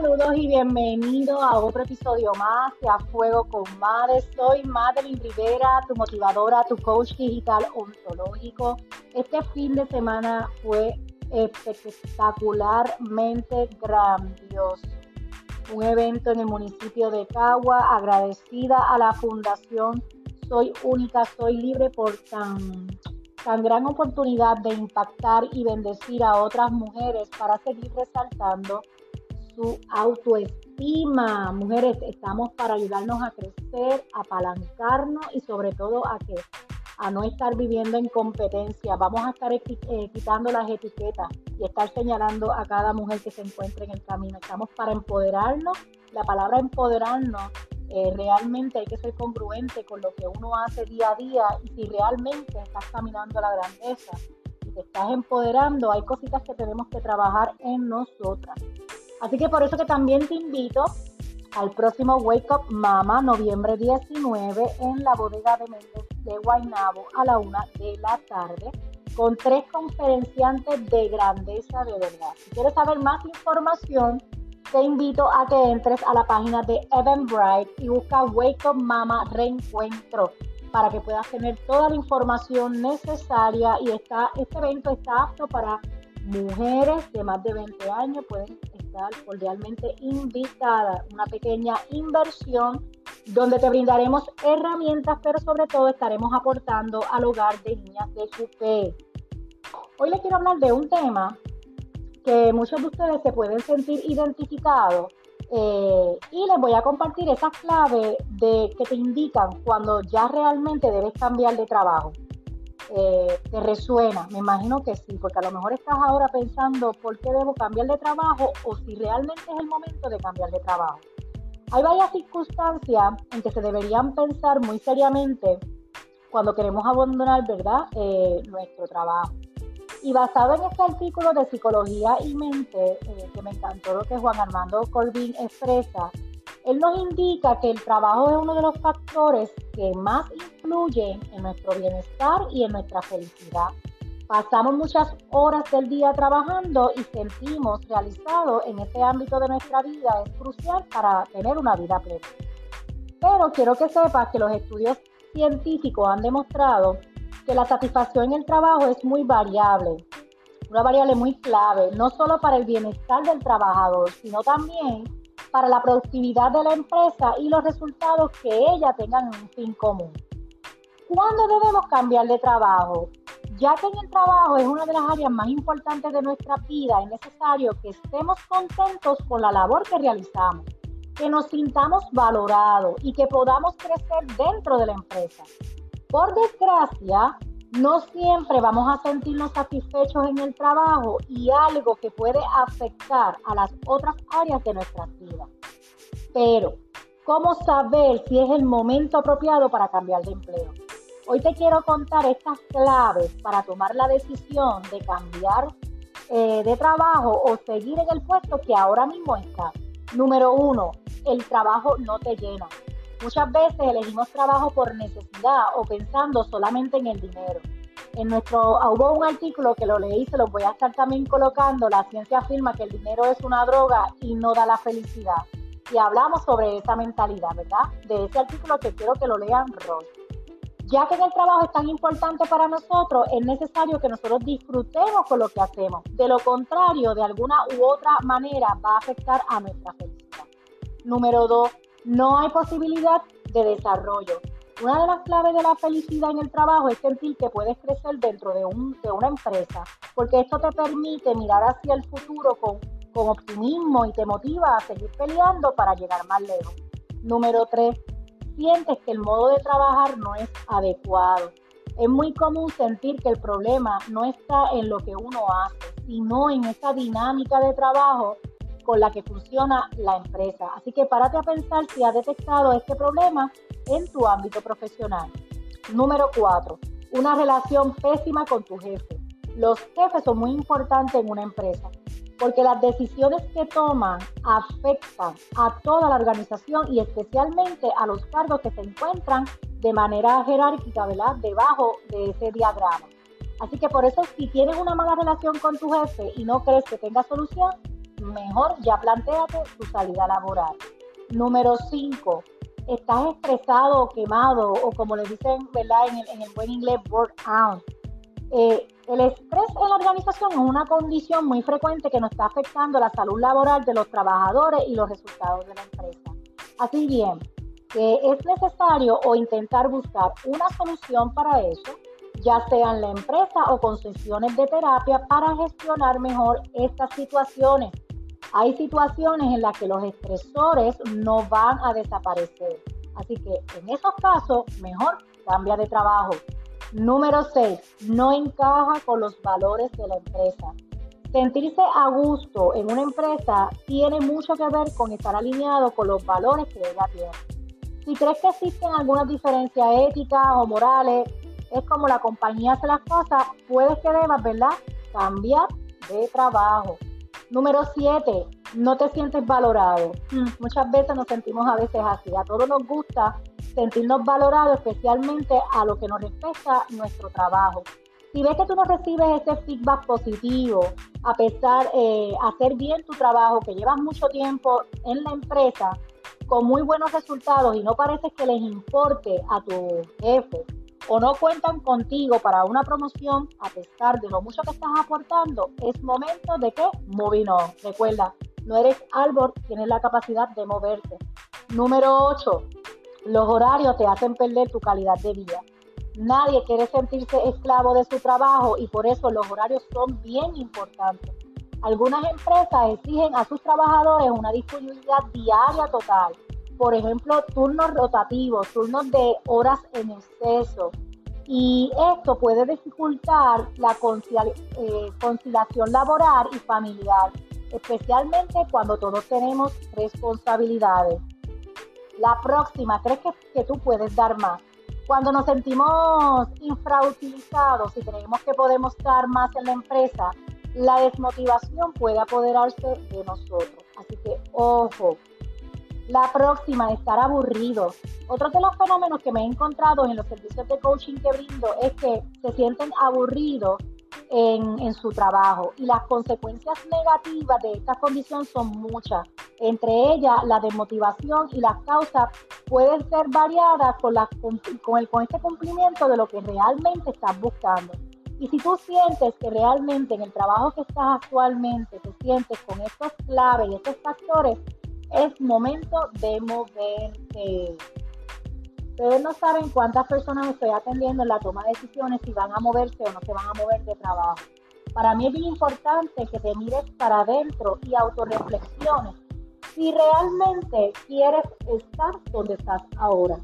Saludos y bienvenidos a otro episodio más de A Fuego con Madre. Soy Madeline Rivera, tu motivadora, tu coach digital ontológico. Este fin de semana fue espectacularmente grandioso. Un evento en el municipio de Cagua, agradecida a la Fundación Soy Única, Soy Libre por tan, tan gran oportunidad de impactar y bendecir a otras mujeres para seguir resaltando su autoestima. Mujeres, estamos para ayudarnos a crecer, apalancarnos y sobre todo a que a no estar viviendo en competencia. Vamos a estar eh, quitando las etiquetas y estar señalando a cada mujer que se encuentre en el camino. Estamos para empoderarnos. La palabra empoderarnos eh, realmente hay que ser congruente con lo que uno hace día a día y si realmente estás caminando a la grandeza y te estás empoderando, hay cositas que tenemos que trabajar en nosotras. Así que por eso que también te invito al próximo Wake Up Mama, noviembre 19, en la bodega de Méndez de Guaynabo a la una de la tarde, con tres conferenciantes de grandeza de verdad. Si quieres saber más información, te invito a que entres a la página de Eventbrite y busca Wake Up Mama Reencuentro para que puedas tener toda la información necesaria y está, este evento está apto para mujeres de más de 20 años, pueden cordialmente invitada. Una pequeña inversión donde te brindaremos herramientas, pero sobre todo estaremos aportando al hogar de niñas de Chupé. Hoy les quiero hablar de un tema que muchos de ustedes se pueden sentir identificados eh, y les voy a compartir esas claves de, que te indican cuando ya realmente debes cambiar de trabajo eh, te resuena. Me imagino que sí, porque a lo mejor estás ahora pensando por qué debo cambiar de trabajo o si realmente es el momento de cambiar de trabajo. Hay varias circunstancias en que se deberían pensar muy seriamente cuando queremos abandonar, ¿verdad?, eh, nuestro trabajo. Y basado en este artículo de Psicología y Mente, eh, que me encantó lo que Juan Armando Corbin expresa, él nos indica que el trabajo es uno de los factores que más influyen en nuestro bienestar y en nuestra felicidad. Pasamos muchas horas del día trabajando y sentimos realizado en este ámbito de nuestra vida es crucial para tener una vida plena. Pero quiero que sepas que los estudios científicos han demostrado que la satisfacción en el trabajo es muy variable, una variable muy clave, no solo para el bienestar del trabajador, sino también para la productividad de la empresa y los resultados que ella tengan un fin común. ¿Cuándo debemos cambiar de trabajo? Ya que en el trabajo es una de las áreas más importantes de nuestra vida, es necesario que estemos contentos con la labor que realizamos, que nos sintamos valorados y que podamos crecer dentro de la empresa. Por desgracia, no siempre vamos a sentirnos satisfechos en el trabajo y algo que puede afectar a las otras áreas de nuestra vida. Pero, ¿cómo saber si es el momento apropiado para cambiar de empleo? Hoy te quiero contar estas claves para tomar la decisión de cambiar eh, de trabajo o seguir en el puesto que ahora mismo está. Número uno, el trabajo no te llena. Muchas veces elegimos trabajo por necesidad o pensando solamente en el dinero. En nuestro, hubo un artículo que lo leí, se lo voy a estar también colocando, la ciencia afirma que el dinero es una droga y no da la felicidad. Y hablamos sobre esa mentalidad, ¿verdad? De ese artículo que quiero que lo lean Ross. Ya que en el trabajo es tan importante para nosotros, es necesario que nosotros disfrutemos con lo que hacemos. De lo contrario, de alguna u otra manera va a afectar a nuestra felicidad. Número dos, no hay posibilidad de desarrollo. Una de las claves de la felicidad en el trabajo es sentir que puedes crecer dentro de, un, una empresa, porque esto te permite mirar hacia el futuro con, con optimismo y te motiva a seguir peleando para llegar más lejos. Número tres, sientes que el modo de trabajar no es adecuado. Es muy común sentir que el problema no está en lo que uno hace, sino en esa dinámica de trabajo con la que funciona la empresa. Así que párate a pensar si has detectado este problema en tu ámbito profesional. Número cuatro, una relación pésima con tu jefe. Los jefes son muy importantes en una empresa porque las decisiones que toman afectan a toda la organización y especialmente a los cargos que se encuentran de manera jerárquica, ¿verdad? Debajo de ese diagrama. Así que por eso si tienes una mala relación con tu jefe y no crees que tenga solución, mejor ya planteate tu salida laboral. Número 5, estás estresado o quemado o como le dicen ¿verdad? En, el, buen inglés, burnout. Eh, el estrés en la organización es una condición muy frecuente que nos está afectando la salud laboral de los trabajadores y los resultados de la empresa. Así bien, que es necesario o intentar buscar una solución para eso, ya sea en la empresa o con sesiones de terapia para gestionar mejor estas situaciones hay situaciones en las que los estresores no van a desaparecer. Así que en esos casos, mejor cambia de trabajo. Número 6. No encaja con los valores de la empresa. Sentirse a gusto en una empresa tiene mucho que ver con estar alineado con los valores que ella tiene. Si crees que existen algunas diferencias éticas o morales, es como la compañía hace las cosas, puedes que debas, ¿verdad? Cambiar de trabajo. Número 7, no te sientes valorado. Mm, muchas veces nos sentimos a veces así. A todos nos gusta sentirnos valorados, especialmente a lo que nos respecta nuestro trabajo. Si ves que tú no recibes ese feedback positivo, a pesar de eh, hacer bien tu trabajo, que llevas mucho tiempo en la empresa, con muy buenos resultados y no parece que les importe a tu jefe o no cuentan contigo para una promoción, a pesar de lo mucho que estás aportando, es momento de que moving Recuerda, no eres árbol, tienes la capacidad de moverte. Número 8. Los horarios te hacen perder tu calidad de vida. Nadie quiere sentirse esclavo de su trabajo y por eso los horarios son bien importantes. Algunas empresas exigen a sus trabajadores una disponibilidad diaria total por ejemplo, turnos rotativos, turnos de horas en exceso. Y esto puede dificultar la eh, conciliación laboral y familiar, especialmente cuando todos tenemos responsabilidades. La próxima, ¿crees que, tú puedes dar más? Cuando nos sentimos infrautilizados y creemos que podemos dar más en la empresa, la desmotivación puede apoderarse de nosotros. Así que, ojo, la próxima, estar aburrido. Otro de los fenómenos que me he encontrado en los servicios de coaching que brindo es que se sienten aburridos en, su trabajo y las consecuencias negativas de esta condición son muchas. Entre ellas, la desmotivación y las causas pueden ser variadas con, la, con, el, con este cumplimiento de lo que realmente estás buscando. Y si tú sientes que realmente en el trabajo que estás actualmente te sientes con estos claves y estos factores, es momento de moverte. Ustedes no saben cuántas personas estoy atendiendo en la toma de decisiones si van a moverse o no se van a mover de trabajo. Para mí es bien importante que te mires para adentro y autorreflexiones si realmente quieres estar donde estás ahora.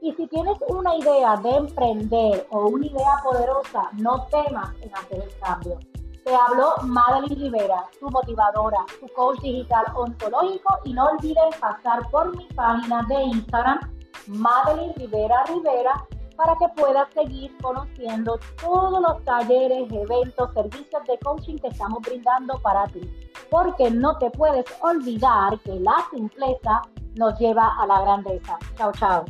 Y si tienes una idea de emprender o una idea poderosa, no temas en hacer el cambio. Te habló Madeline Rivera, tu motivadora, tu coach digital ontológico y no olviden pasar por mi página de Instagram, Madeline Rivera Rivera, para que puedas seguir conociendo todos los talleres, eventos, servicios de coaching que estamos brindando para ti. Porque no te puedes olvidar que la simpleza nos lleva a la grandeza. Chao, chao.